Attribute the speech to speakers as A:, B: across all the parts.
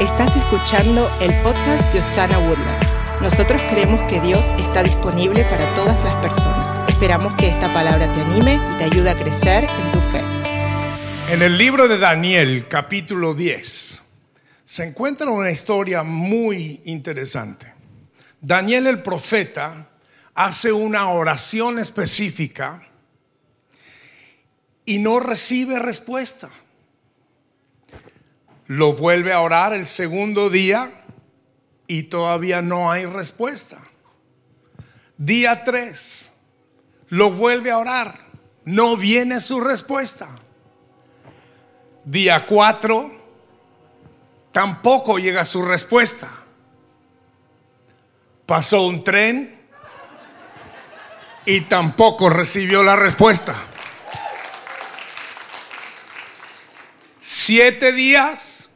A: Estás escuchando el podcast de Osana Woodlands. Nosotros creemos que Dios está disponible para todas las personas. Esperamos que esta palabra te anime y te ayude a crecer en tu fe.
B: En el libro de Daniel, capítulo 10, se encuentra una historia muy interesante. Daniel el profeta hace una oración específica y no recibe respuesta. Lo vuelve a orar el segundo día y todavía no hay respuesta. Día 3, lo vuelve a orar, no viene su respuesta. Día 4, tampoco llega su respuesta. Pasó un tren y tampoco recibió la respuesta. Siete días,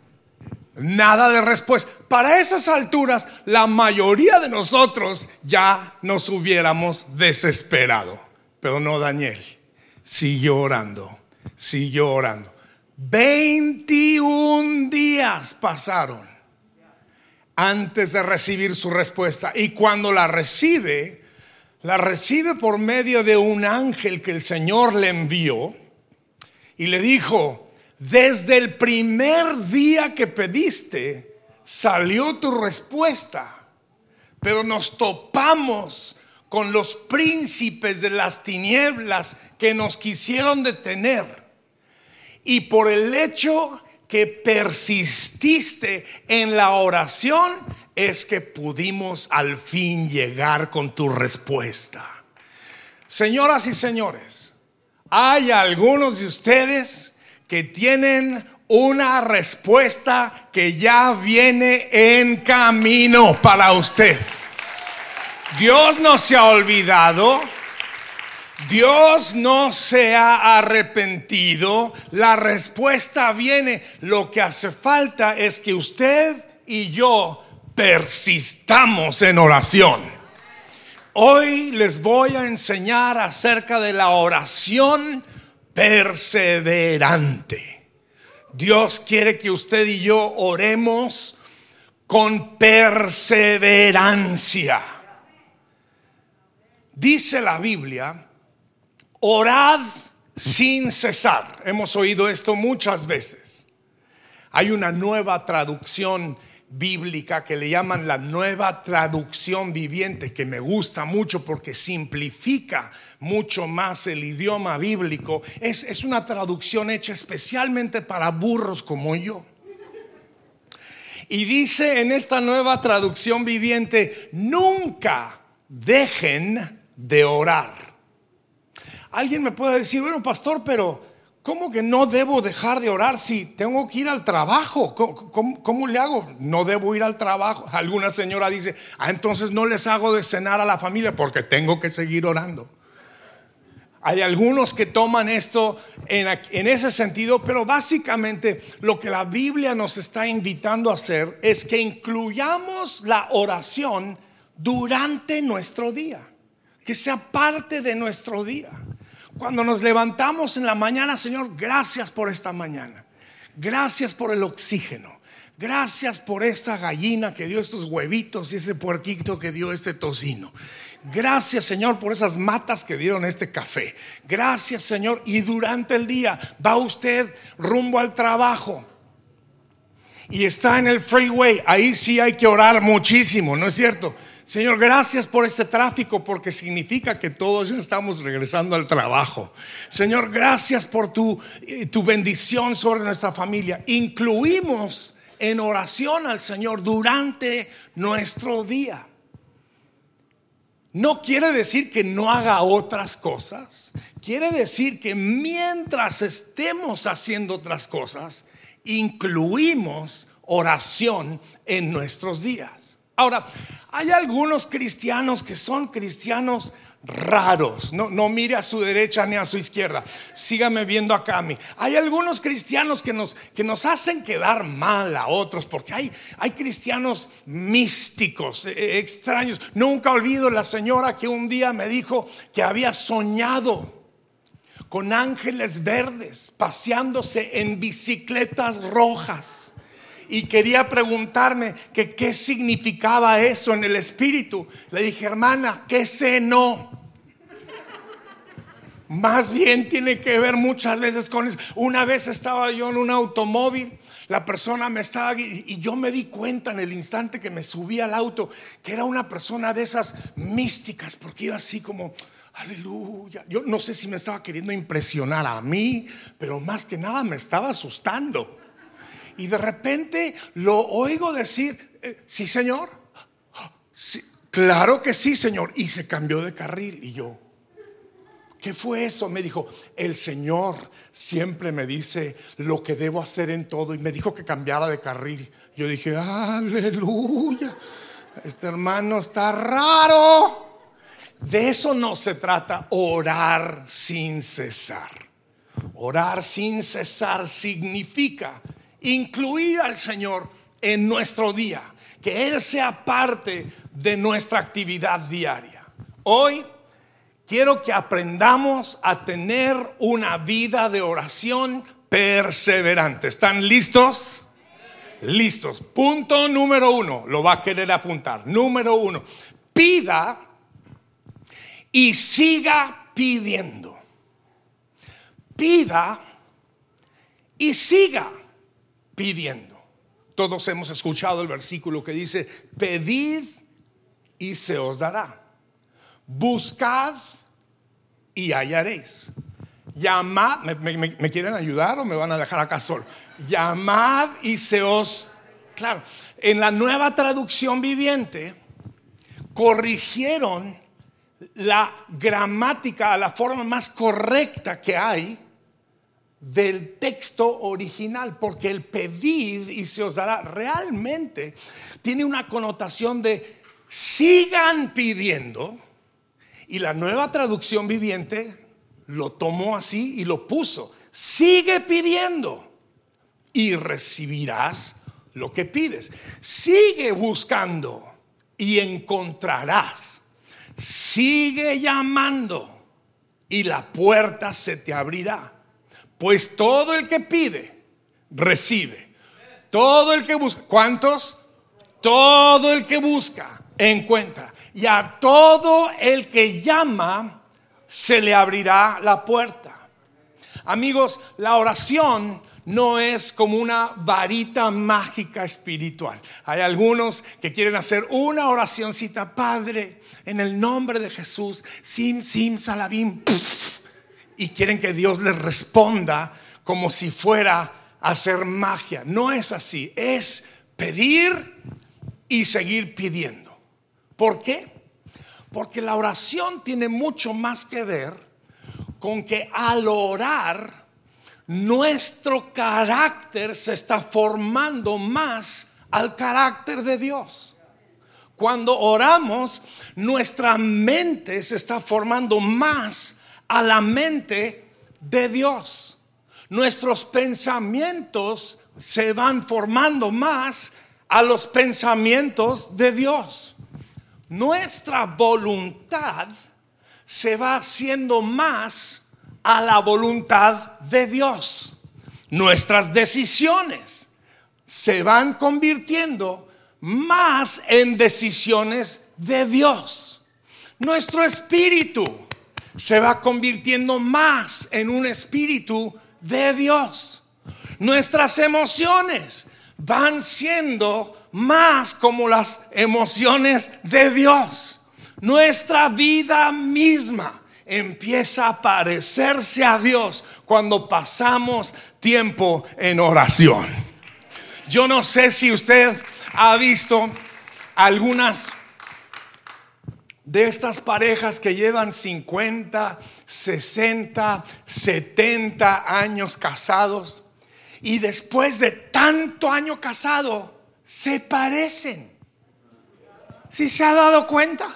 B: nada de respuesta. Para esas alturas, la mayoría de nosotros ya nos hubiéramos desesperado. Pero no Daniel. Siguió orando, siguió orando. 21 días pasaron antes de recibir su respuesta. Y cuando la recibe, la recibe por medio de un ángel que el Señor le envió y le dijo, desde el primer día que pediste, salió tu respuesta, pero nos topamos con los príncipes de las tinieblas que nos quisieron detener. Y por el hecho que persististe en la oración, es que pudimos al fin llegar con tu respuesta. Señoras y señores, hay algunos de ustedes que tienen una respuesta que ya viene en camino para usted. Dios no se ha olvidado. Dios no se ha arrepentido. La respuesta viene. Lo que hace falta es que usted y yo persistamos en oración. Hoy les voy a enseñar acerca de la oración perseverante. Dios quiere que usted y yo oremos con perseverancia. Dice la Biblia, orad sin cesar. Hemos oído esto muchas veces. Hay una nueva traducción bíblica que le llaman la nueva traducción viviente, que me gusta mucho porque simplifica mucho más el idioma bíblico. Es, es una traducción hecha especialmente para burros como yo. Y dice en esta nueva traducción viviente, nunca dejen de orar. Alguien me puede decir, bueno, pastor, pero ¿Cómo que no debo dejar de orar si tengo que ir al trabajo? ¿Cómo, le hago? No debo ir al trabajo. Alguna señora dice, ah, entonces no les hago de cenar a la familia porque tengo que seguir orando. Hay algunos que toman esto en, en, ese sentido, pero básicamente lo que la Biblia nos está invitando a hacer es que incluyamos la oración durante nuestro día, que sea parte de nuestro día. Cuando nos levantamos en la mañana, Señor, gracias por esta mañana. Gracias por el oxígeno. Gracias por esta gallina que dio estos huevitos y ese puerquito que dio este tocino. Gracias Señor por esas matas que dieron este café. Gracias Señor. Y durante el día va usted rumbo al trabajo y está en el freeway. Ahí sí hay que orar muchísimo, ¿no es cierto? Señor, gracias por este tráfico porque significa que todos ya estamos regresando al trabajo. Señor, gracias por tu, eh, tu bendición sobre nuestra familia. Incluimos en oración al Señor durante nuestro día. No quiere decir que no haga otras cosas. Quiere decir que mientras estemos haciendo otras cosas, incluimos oración en nuestros días. Ahora, hay algunos cristianos que son cristianos raros. No, no mire a su derecha ni a su izquierda. Sígame viendo acá a mí. Hay algunos cristianos que nos, que nos hacen quedar mal a otros porque hay, hay cristianos místicos, eh, eh, extraños. Nunca olvido la señora que un día me dijo que había soñado con ángeles verdes paseándose en bicicletas rojas y quería preguntarme que qué significaba eso en el espíritu. Le dije, hermana, ¿qué sé no? Más bien tiene que ver muchas veces con eso. Una vez estaba yo en un automóvil, la persona me estaba y yo me di cuenta en el instante que me subí al auto que era una persona de esas místicas, porque iba así como, aleluya. Yo no sé si me estaba queriendo impresionar a mí, pero más que nada me estaba asustando. Y de repente lo oigo decir, eh, sí, señor. claro que sí, señor. Y se cambió de carril. Y yo, ¿Qué fue eso? Me dijo, el Señor siempre me dice lo que debo hacer en todo y me dijo que cambiara de carril. Yo dije, aleluya, este hermano está raro. De eso no se trata, orar sin cesar. Orar sin cesar significa incluir al Señor en nuestro día, que Él sea parte de nuestra actividad diaria. Hoy quiero que aprendamos a tener una vida de oración perseverante. ¿Están listos? Listos. Punto número uno, lo va a querer apuntar. Número uno, pida y siga pidiendo. Pida y siga pidiendo. Todos hemos escuchado el versículo que dice, pedid y se os dará. Buscad y hallaréis. Llamad, ¿me, quieren ayudar o me van a dejar acá solo? Llamad y se os... Claro, en la nueva traducción viviente corrigieron la gramática a la forma más correcta que hay del texto original, porque el pedir y se os dará realmente tiene una connotación de sigan pidiendo y la nueva traducción viviente lo tomó así y lo puso. Sigue pidiendo y recibirás lo que pides. Sigue buscando y encontrarás. Sigue llamando y la puerta se te abrirá. Pues todo el que pide, recibe. Todo el que busca. ¿Cuántos? Todo el que busca, encuentra y a todo el que llama se le abrirá la puerta. Amigos, la oración no es como una varita mágica espiritual. Hay algunos que quieren hacer una oracióncita, Padre, en el nombre de Jesús, sim, sim, salabim, y quieren que Dios les responda como si fuera a hacer magia. No es así, es pedir y seguir pidiendo. ¿Por qué? Porque la oración tiene mucho más que ver con que al orar nuestro carácter se está formando más al carácter de Dios. Cuando oramos, nuestra mente se está formando más a la mente de Dios. Nuestros pensamientos se van formando más a los pensamientos de Dios nuestra voluntad se va haciendo más a la voluntad de Dios. Nuestras decisiones se van convirtiendo más en decisiones de Dios. Nuestro espíritu se va convirtiendo más en un espíritu de Dios. Nuestras emociones van siendo más como las emociones de Dios. Nuestra vida misma empieza a parecerse a Dios cuando pasamos tiempo en oración. Yo no sé si usted ha visto algunas de estas parejas que llevan 50, 60, 70 años casados y después de tanto año casado se parecen. Si se ha dado cuenta?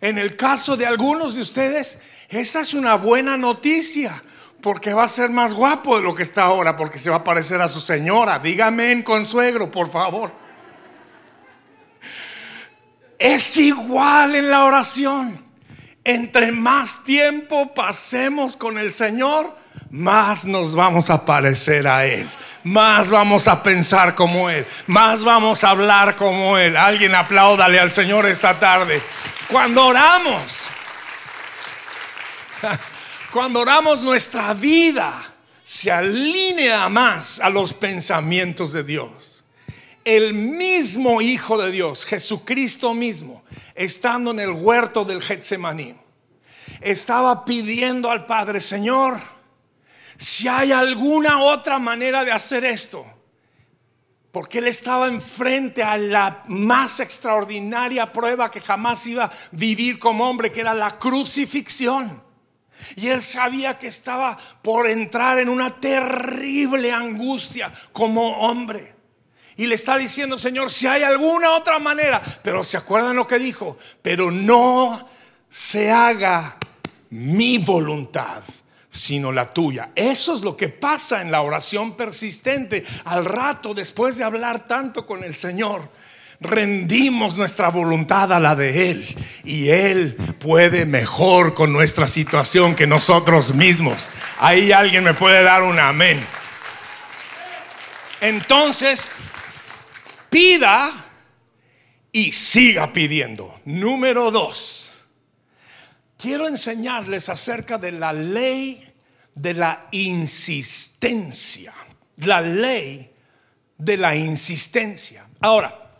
B: En el caso de algunos de ustedes, esa es una buena noticia, porque va a ser más guapo de lo que está ahora, porque se va a parecer a su señora. Dígame en consuegro, por favor. Es igual en la oración. Entre más tiempo pasemos con el Señor, más nos vamos a parecer a Él, más vamos a pensar como Él, más vamos a hablar como Él. Alguien apláudale al Señor esta tarde. Cuando oramos, cuando oramos nuestra vida se alinea más a los pensamientos de Dios. El mismo Hijo de Dios, Jesucristo mismo, estando en el huerto del Getsemaní, estaba pidiendo al Padre, Señor, si hay alguna otra manera de hacer esto, porque él estaba enfrente a la más extraordinaria prueba que jamás iba a vivir como hombre, que era la crucifixión. Y él sabía que estaba por entrar en una terrible angustia como hombre. Y le está diciendo, Señor, si hay alguna otra manera, pero se acuerdan lo que dijo, pero no se haga mi voluntad, sino la tuya. Eso es lo que pasa en la oración persistente. Al rato, después de hablar tanto con el Señor, rendimos nuestra voluntad a la de Él y Él puede mejor con nuestra situación que nosotros mismos. Ahí alguien me puede dar un amén. Entonces, pida y siga pidiendo. Número dos, quiero enseñarles acerca de la ley de la insistencia. La ley de la insistencia. Ahora,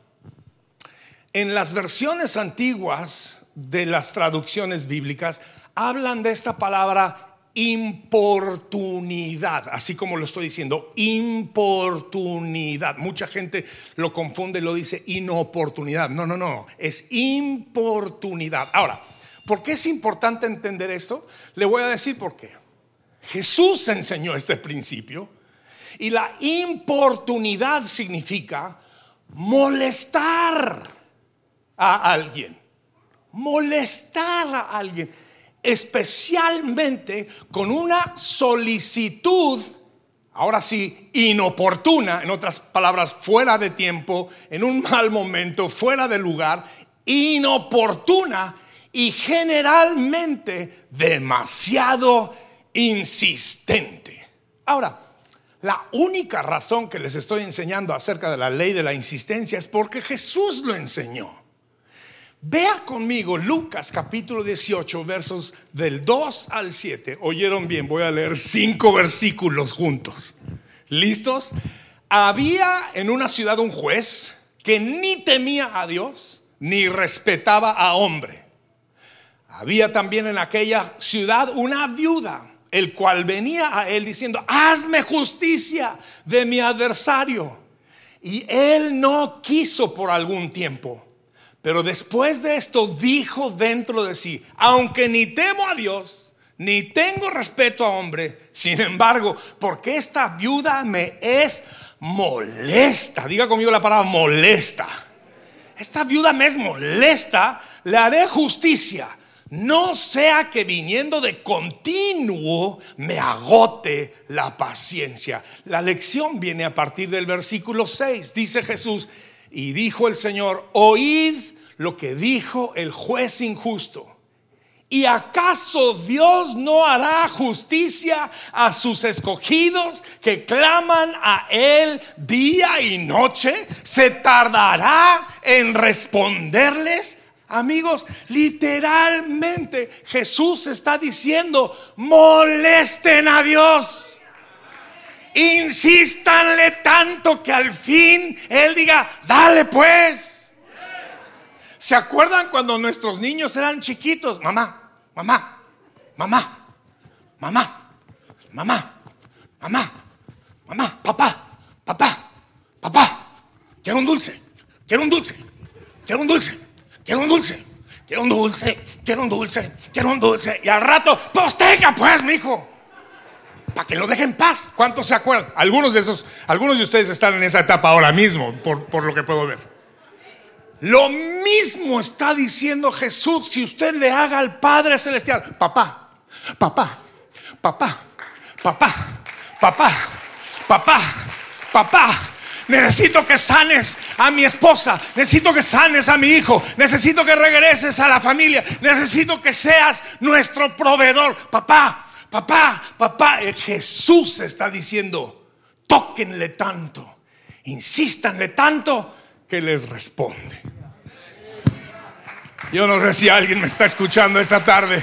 B: en las versiones antiguas de las traducciones bíblicas hablan de esta palabra importunidad, así como lo estoy diciendo, importunidad. Mucha gente lo confunde lo dice inoportunidad. No, no, no, es importunidad. Ahora, ¿por qué es importante entender eso? Le voy a decir por qué. Jesús enseñó este principio y la importunidad significa molestar a alguien, molestar a alguien, especialmente con una solicitud, ahora sí, inoportuna, en otras palabras, fuera de tiempo, en un mal momento, fuera de lugar, inoportuna y generalmente demasiado insistente. Ahora, la única razón que les estoy enseñando acerca de la ley de la insistencia es porque Jesús lo enseñó. Vea conmigo Lucas capítulo 18, versos del 2 al 7. Oyeron bien, voy a leer cinco versículos juntos. ¿Listos? Había en una ciudad un juez que ni temía a Dios ni respetaba a hombre. Había también en aquella ciudad una viuda, el cual venía a él diciendo, hazme justicia de mi adversario. Y él no quiso por algún tiempo. Pero después de esto dijo dentro de sí, aunque ni temo a Dios, ni tengo respeto a hombre, sin embargo, porque esta viuda me es molesta, diga conmigo la palabra molesta, esta viuda me es molesta, le haré justicia. No sea que viniendo de continuo me agote la paciencia. La lección viene a partir del versículo 6. Dice Jesús, y dijo el Señor, oíd lo que dijo el juez injusto. ¿Y acaso Dios no hará justicia a sus escogidos que claman a Él día y noche? ¿Se tardará en responderles? Amigos, literalmente Jesús está diciendo, molesten a Dios. Insístanle tanto que al fin Él diga, dale pues. ¿Se acuerdan cuando nuestros niños eran chiquitos? Mamá, mamá, mamá, mamá, mamá, mamá, mamá, papá, papá, papá. Quiero un dulce, quiero un dulce, quiero un dulce, quiero un dulce, quiero un dulce, quiero un dulce, quiero un dulce. Y al rato, tenga pues, mi hijo para que lo dejen en paz. ¿Cuántos se acuerdan? Algunos de esos, algunos de ustedes están en esa etapa ahora mismo, por, por lo que puedo ver. Lo mismo está diciendo Jesús si usted le haga al Padre Celestial. Papá, papá, papá, papá, papá, papá, papá. Necesito que sanes a mi esposa. Necesito que sanes a mi hijo. Necesito que regreses a la familia. Necesito que seas nuestro proveedor. Papá, papá, papá. Eh, Jesús está diciendo, tóquenle tanto, insístanle tanto que les responde. Yo no sé si alguien me está escuchando esta tarde.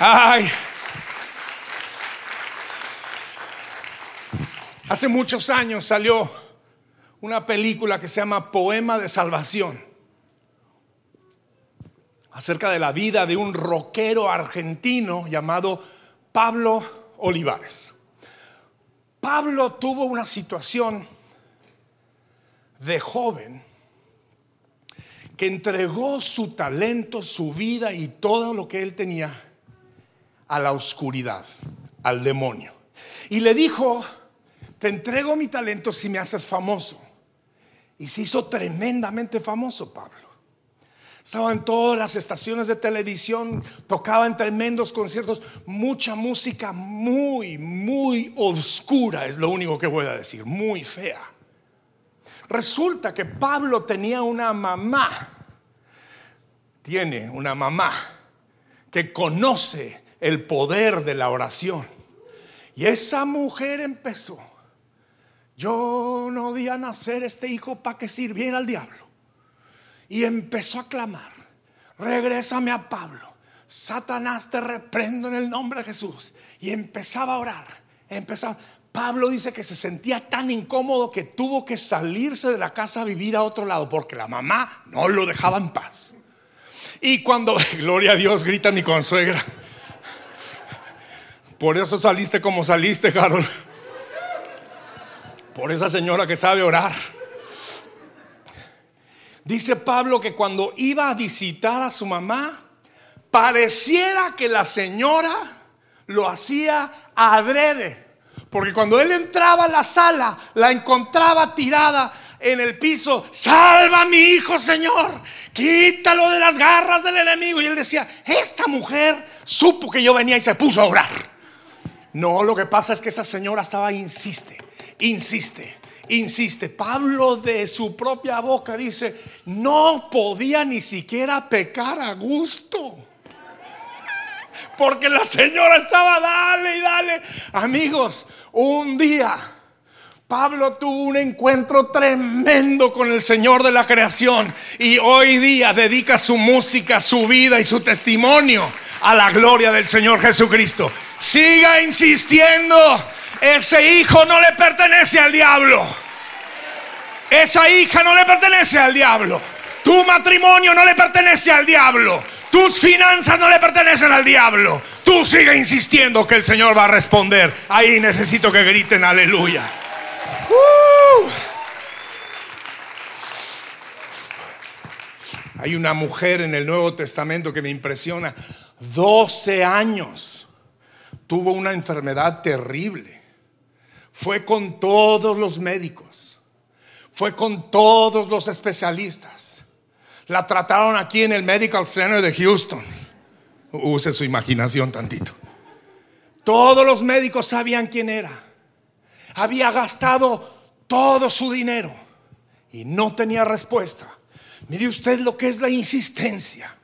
B: Ay. Hace muchos años salió una película que se llama Poema de Salvación, acerca de la vida de un rockero argentino llamado Pablo Olivares. Pablo tuvo una situación de joven que entregó su talento, su vida y todo lo que él tenía a la oscuridad, al demonio. Y le dijo, te entrego mi talento si me haces famoso. Y se hizo tremendamente famoso Pablo. Estaba en todas las estaciones de televisión, tocaba en tremendos conciertos, mucha música muy, muy oscura, es lo único que voy a decir, muy fea. Resulta que Pablo tenía una mamá, tiene una mamá que conoce el poder de la oración. Y esa mujer empezó yo no di a nacer este hijo para que sirviera al diablo. Y empezó a clamar, regrésame a Pablo. Satanás te reprendo en el nombre de Jesús. Y empezaba a orar. Empezaba. Pablo dice que se sentía tan incómodo que tuvo que salirse de la casa a vivir a otro lado porque la mamá no lo dejaba en paz. Y cuando, gloria a Dios, grita mi consuegra. Por eso saliste como saliste, Carol por esa señora que sabe orar. Dice Pablo que cuando iba a visitar a su mamá, pareciera que la señora lo hacía adrede. Porque cuando él entraba a la sala, la encontraba tirada en el piso. Salva a mi hijo, Señor. Quítalo de las garras del enemigo. Y él decía, esta mujer supo que yo venía y se puso a orar. No, lo que pasa es que esa señora estaba, insiste insiste, insiste. Pablo de su propia boca dice, no podía ni siquiera pecar a gusto. Porque la señora estaba, dale y dale. Amigos, un día Pablo tuvo un encuentro tremendo con el Señor de la creación y hoy día dedica su música, su vida y su testimonio a la gloria del Señor Jesucristo. Siga insistiendo ese hijo no le pertenece al diablo. Esa hija no le pertenece al diablo. Tu matrimonio no le pertenece al diablo. Tus finanzas no le pertenecen al diablo. Tú sigue insistiendo que el Señor va a responder. Ahí necesito que griten aleluya. Uh. Hay una mujer en el Nuevo Testamento que me impresiona. 12 años. Tuvo una enfermedad terrible fue con todos los médicos, fue con todos los especialistas. La trataron aquí en el Medical Center de Houston. Use su imaginación tantito. Todos los médicos sabían quién era. Había gastado todo su dinero y no tenía respuesta. Mire usted lo que es la insistencia.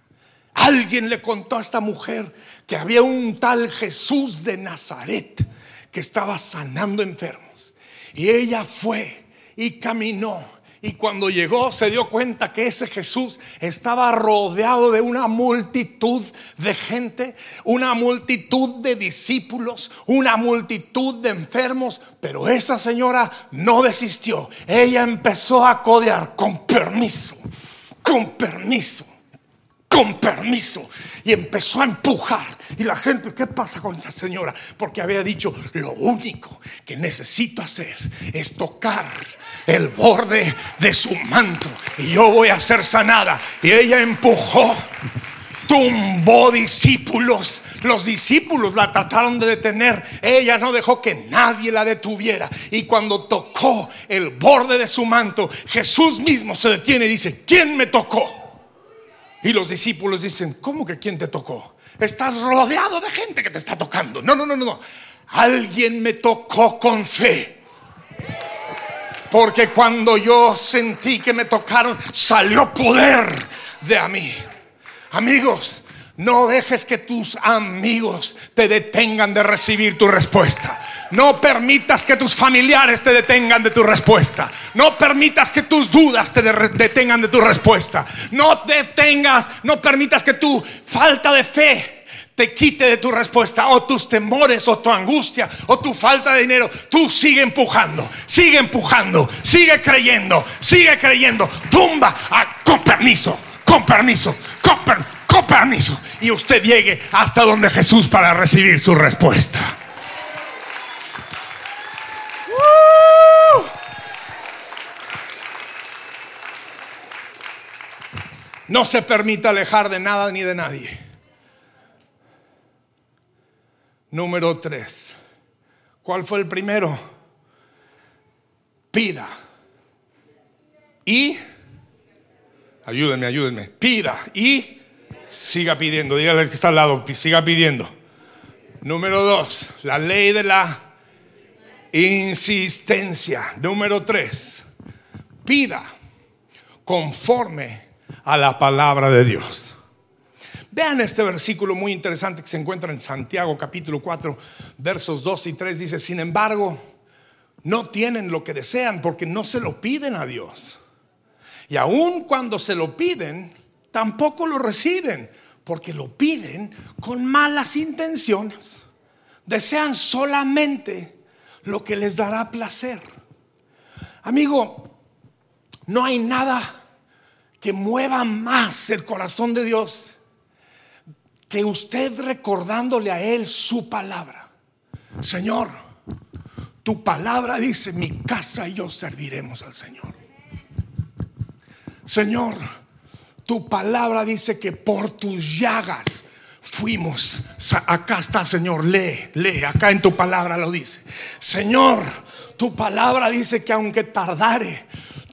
B: Alguien le contó a esta mujer que había un tal Jesús de Nazaret que estaba sanando enfermos. Y ella fue y caminó. Y cuando llegó se dio cuenta que ese Jesús estaba rodeado de una multitud de gente, una multitud de discípulos, una multitud de enfermos. Pero esa señora no desistió. Ella empezó a codear con permiso, con permiso con permiso. Y empezó a empujar. Y la gente, ¿qué pasa con esa señora? Porque había dicho, lo único que necesito hacer es tocar el borde de su manto. Y yo voy a ser sanada. Y ella empujó, tumbó discípulos. Los discípulos la trataron de detener. Ella no dejó que nadie la detuviera. Y cuando tocó el borde de su manto, Jesús mismo se detiene y dice, ¿quién me tocó? Y los discípulos dicen, ¿cómo que quién te tocó? Estás rodeado de gente que te está tocando. No, no, no, no. Alguien me tocó con fe. Porque cuando yo sentí que me tocaron, salió poder de a mí. Amigos, No dejes que tus amigos te detengan de recibir tu respuesta. No permitas que tus familiares te detengan de tu respuesta. No permitas que tus dudas te detengan de tu respuesta. No detengas, no permitas que tu falta de fe te quite de tu respuesta o tus temores o tu angustia o tu falta de dinero. Tú sigue empujando, sigue empujando, sigue creyendo, sigue creyendo. Tumba ah, con permiso, con permiso, con permiso con permiso, y usted llegue hasta donde Jesús para recibir su respuesta. No se permita alejar de nada ni de nadie. Número tres. ¿Cuál fue el primero? Pida. Y, ayúdenme, ayúdenme. Pida y Siga pidiendo, dígale al que está al lado, siga pidiendo. Número dos, la ley de la insistencia. Número tres, pida conforme a la palabra de Dios. Vean este versículo muy interesante que se encuentra en Santiago capítulo 4, versos 2 y 3. Dice, sin embargo, no tienen lo que desean porque no se lo piden a Dios. Y aun cuando se lo piden, tampoco lo reciben porque lo piden con malas intenciones. Desean solamente lo que les dará placer. Amigo, no hay nada que mueva más el corazón de Dios que usted recordándole a Él su palabra. Señor, tu palabra dice, mi casa y yo serviremos al Señor. Señor, tu palabra dice que por tus llagas fuimos. Acá está, Señor, lee, lee, acá en tu palabra lo dice. Señor, tu palabra dice que aunque tardare,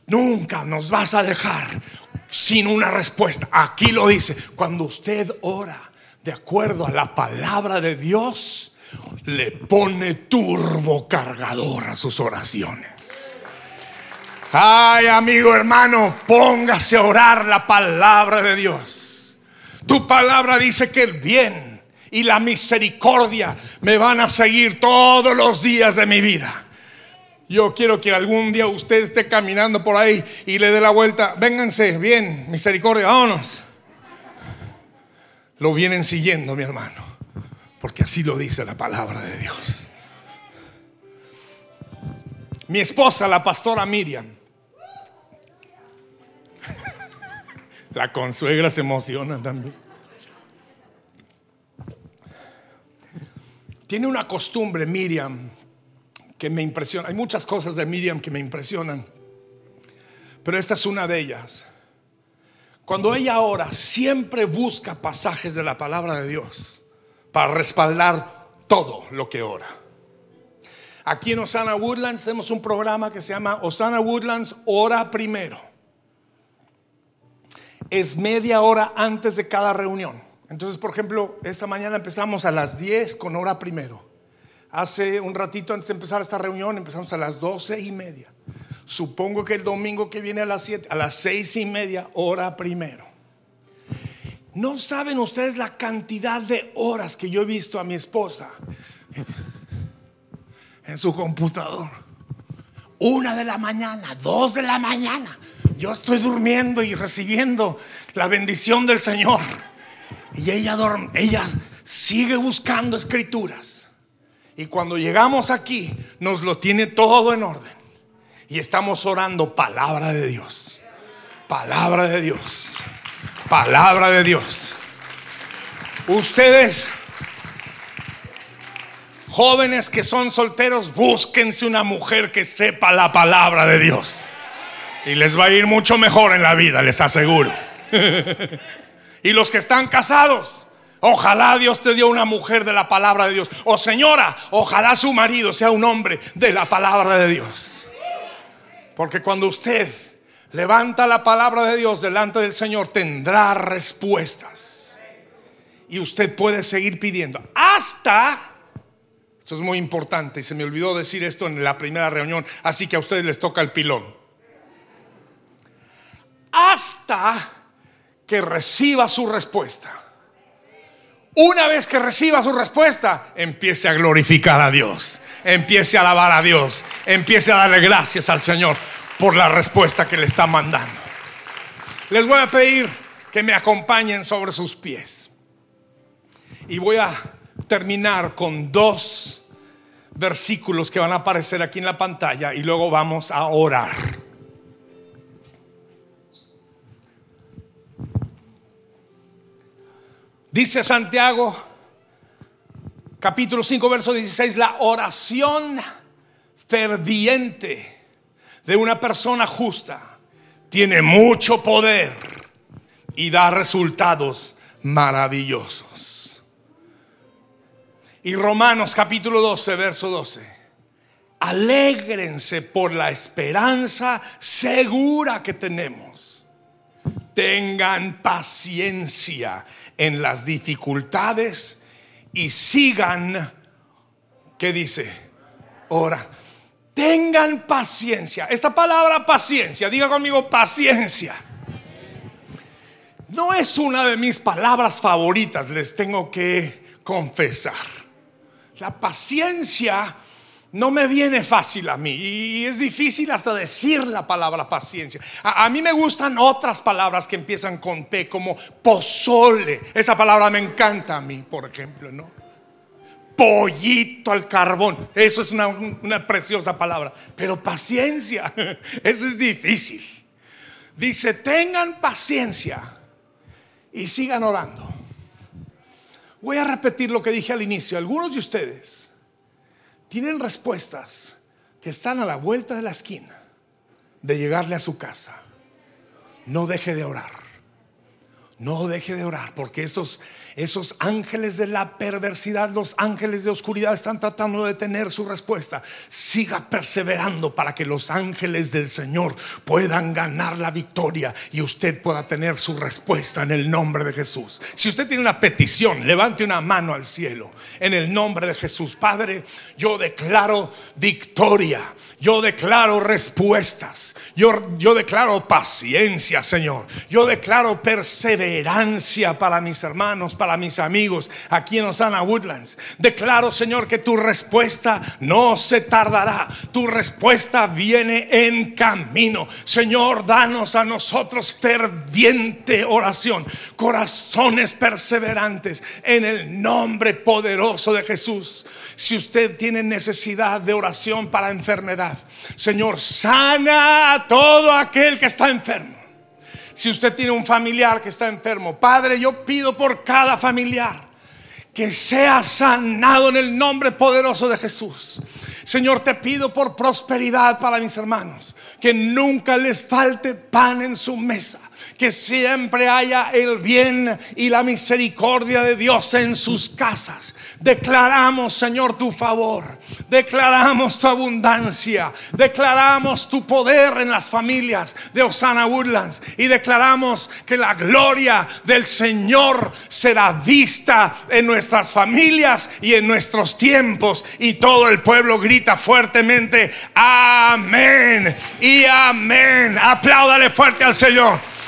B: nunca nos vas a dejar sin una respuesta. Aquí lo dice, cuando usted ora de acuerdo a la palabra de Dios, le pone turbo cargador a sus oraciones. Ay, amigo hermano, póngase a orar la palabra de Dios. Tu palabra dice que el bien y la misericordia me van a seguir todos los días de mi vida. Yo quiero que algún día usted esté caminando por ahí y le dé la vuelta. Vénganse, bien, misericordia, vámonos. Lo vienen siguiendo, mi hermano, porque así lo dice la palabra de Dios. Mi esposa, la pastora Miriam, La consuegra se emociona también. Tiene una costumbre Miriam que me impresiona. Hay muchas cosas de Miriam que me impresionan, pero esta es una de ellas. Cuando ella ora, siempre busca pasajes de la palabra de Dios para respaldar todo lo que ora. Aquí en Osana Woodlands tenemos un programa que se llama Osana Woodlands Ora Primero es media hora antes de cada reunión. Entonces, por ejemplo, esta mañana empezamos a las 10 con hora primero. Hace un ratito antes de empezar esta reunión empezamos a las 12 y media. Supongo que el domingo que viene a las 7, a las 6 y media, hora primero. No saben ustedes la cantidad de horas que yo he visto a mi esposa en su computador. Una de la mañana, dos de la mañana, yo estoy durmiendo y recibiendo la bendición del Señor. Y ella, ella sigue buscando escrituras. Y cuando llegamos aquí, nos lo tiene todo en orden. Y estamos orando palabra de Dios. Palabra de Dios. Palabra de Dios. Ustedes, jóvenes que son solteros, búsquense una mujer que sepa la palabra de Dios. Y les va a ir mucho mejor en la vida, les aseguro. y los que están casados, ojalá Dios te dio una mujer de la palabra de Dios. O señora, ojalá su marido sea un hombre de la palabra de Dios. Porque cuando usted levanta la palabra de Dios delante del Señor, tendrá respuestas. Y usted puede seguir pidiendo hasta... Es muy importante y se me olvidó decir esto en la primera reunión, así que a ustedes les toca el pilón hasta que reciba su respuesta. una vez que reciba su respuesta, empiece a glorificar a Dios, empiece a alabar a Dios, empiece a darle gracias al Señor por la respuesta que le está mandando. Les voy a pedir que me acompañen sobre sus pies. Y voy a terminar con dos versículos que van a aparecer aquí en la pantalla y luego vamos a orar. Dice Santiago, capítulo 5, verso 16, la oración ferviente de una persona justa tiene mucho poder y da resultados maravillosos. Y Romanos capítulo 12, verso 12. Alégrense por la esperanza segura que tenemos. Tengan paciencia en las dificultades y sigan, ¿qué dice? Ora. Tengan paciencia. Esta palabra paciencia, diga conmigo paciencia. No es una de mis palabras favoritas, les tengo que confesar. La paciencia no me viene fácil a mí y es difícil hasta decir la palabra paciencia. A, mí me gustan otras palabras que empiezan con P, como pozole. Esa palabra me encanta a mí, por ejemplo, ¿no? Pollito al carbón. Eso es una, una preciosa palabra. Pero paciencia, eso es difícil. Dice, tengan paciencia y sigan orando. Voy a repetir lo que dije al inicio. Algunos de ustedes tienen respuestas que están a la vuelta de la esquina de llegarle a su casa. No deje de orar. No deje de orar porque esos esos ángeles de la perversidad, los ángeles de oscuridad están tratando de tener su respuesta. Siga perseverando para que los ángeles del Señor puedan ganar la victoria y usted pueda tener su respuesta en el nombre de Jesús. Si usted tiene una petición, levante una mano al cielo en el nombre de Jesús. Padre, yo declaro victoria. Yo declaro respuestas. Yo, yo declaro paciencia, Señor. Yo declaro perseverancia para mis hermanos para mis amigos aquí en Osana Woodlands. Declaro, Señor, que tu respuesta no se tardará. Tu respuesta viene en camino. Señor, danos a nosotros ferviente oración, corazones perseverantes en el nombre poderoso de Jesús. Si usted tiene necesidad de oración para enfermedad, Señor, sana a todo aquel que está enfermo. Si usted tiene un familiar que está enfermo, Padre, yo pido por cada familiar que sea sanado en el nombre poderoso de Jesús. Señor, te pido por prosperidad para mis hermanos, que nunca les falte pan en su mesa que siempre haya el bien y la misericordia de Dios en sus casas. Declaramos, Señor, tu favor. Declaramos tu abundancia. Declaramos tu poder en las familias de Osana Woodlands. Y declaramos que la gloria del Señor será vista en nuestras familias y en nuestros tiempos. Y todo el pueblo grita fuertemente, amén y amén. Apláudale fuerte al Señor.